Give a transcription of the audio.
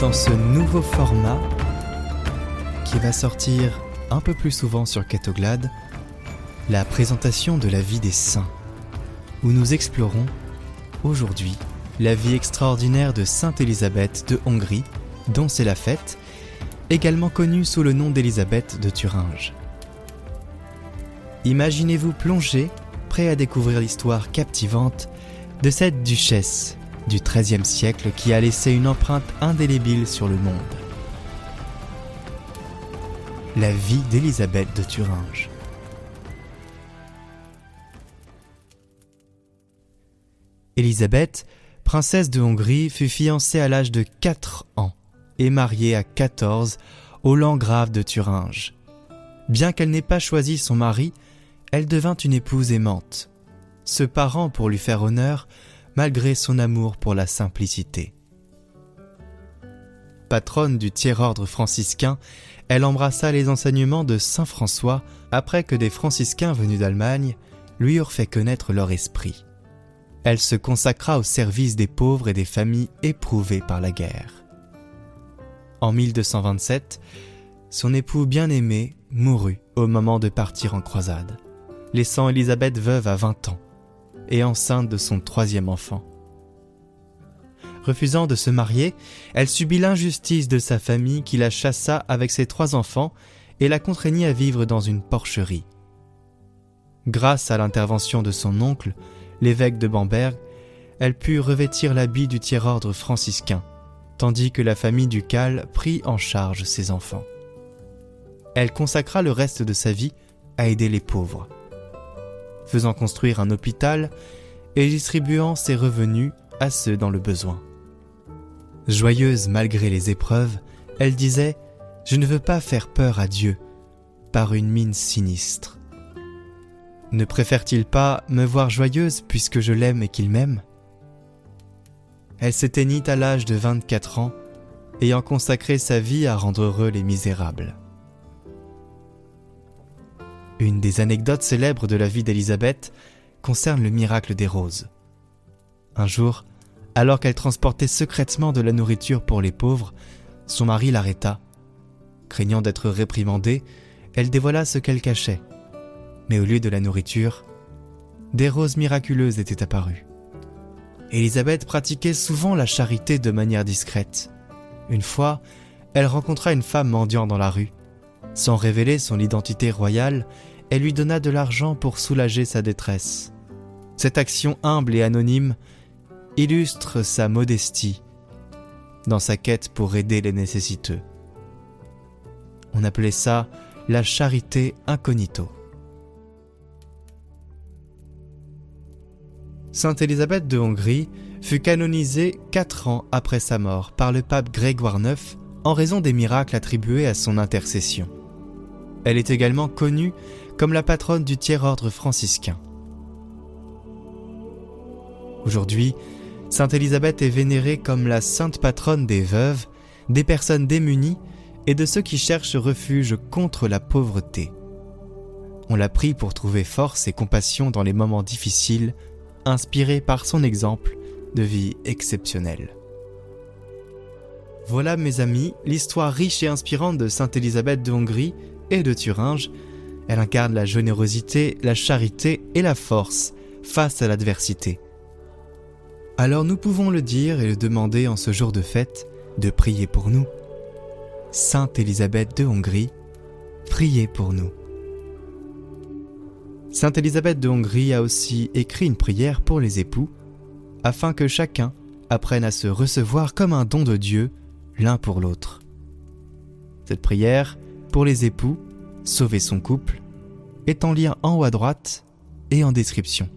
dans ce nouveau format qui va sortir un peu plus souvent sur Catoglade, la présentation de la vie des saints, où nous explorons aujourd'hui la vie extraordinaire de Sainte Élisabeth de Hongrie, dont c'est la fête, également connue sous le nom d'Élisabeth de Thuringe. Imaginez-vous plonger, prêt à découvrir l'histoire captivante de cette duchesse du XIIIe siècle qui a laissé une empreinte indélébile sur le monde. La vie d'Élisabeth de Thuringe. Élisabeth, princesse de Hongrie, fut fiancée à l'âge de 4 ans et mariée à 14 au Landgrave de Thuringe. Bien qu'elle n'ait pas choisi son mari, elle devint une épouse aimante. Ce parent, pour lui faire honneur, malgré son amour pour la simplicité. Patronne du tiers-ordre franciscain, elle embrassa les enseignements de Saint François après que des franciscains venus d'Allemagne lui eurent fait connaître leur esprit. Elle se consacra au service des pauvres et des familles éprouvées par la guerre. En 1227, son époux bien-aimé mourut au moment de partir en croisade, laissant Élisabeth veuve à 20 ans et enceinte de son troisième enfant. Refusant de se marier, elle subit l'injustice de sa famille qui la chassa avec ses trois enfants et la contraignit à vivre dans une porcherie. Grâce à l'intervention de son oncle, l'évêque de Bamberg, elle put revêtir l'habit du tiers-ordre franciscain, tandis que la famille ducale prit en charge ses enfants. Elle consacra le reste de sa vie à aider les pauvres faisant construire un hôpital et distribuant ses revenus à ceux dans le besoin. Joyeuse malgré les épreuves, elle disait ⁇ Je ne veux pas faire peur à Dieu par une mine sinistre. Ne préfère-t-il pas me voir joyeuse puisque je l'aime et qu'il m'aime ?⁇ Elle s'éteignit à l'âge de 24 ans, ayant consacré sa vie à rendre heureux les misérables. Une des anecdotes célèbres de la vie d'Élisabeth concerne le miracle des roses. Un jour, alors qu'elle transportait secrètement de la nourriture pour les pauvres, son mari l'arrêta. Craignant d'être réprimandée, elle dévoila ce qu'elle cachait. Mais au lieu de la nourriture, des roses miraculeuses étaient apparues. Élisabeth pratiquait souvent la charité de manière discrète. Une fois, elle rencontra une femme mendiant dans la rue. Sans révéler son identité royale, elle lui donna de l'argent pour soulager sa détresse. Cette action humble et anonyme illustre sa modestie dans sa quête pour aider les nécessiteux. On appelait ça la charité incognito. Sainte Élisabeth de Hongrie fut canonisée quatre ans après sa mort par le pape Grégoire IX en raison des miracles attribués à son intercession. Elle est également connue comme la patronne du tiers-ordre franciscain. Aujourd'hui, Sainte Élisabeth est vénérée comme la sainte patronne des veuves, des personnes démunies et de ceux qui cherchent refuge contre la pauvreté. On l'a prie pour trouver force et compassion dans les moments difficiles, inspirée par son exemple de vie exceptionnelle. Voilà mes amis, l'histoire riche et inspirante de Sainte Élisabeth de Hongrie et de Thuringe. Elle incarne la générosité, la charité et la force face à l'adversité. Alors nous pouvons le dire et le demander en ce jour de fête de prier pour nous. Sainte Élisabeth de Hongrie, priez pour nous. Sainte Élisabeth de Hongrie a aussi écrit une prière pour les époux, afin que chacun apprenne à se recevoir comme un don de Dieu l'un pour l'autre. Cette prière pour les époux, sauver son couple, est en lien en haut à droite et en description.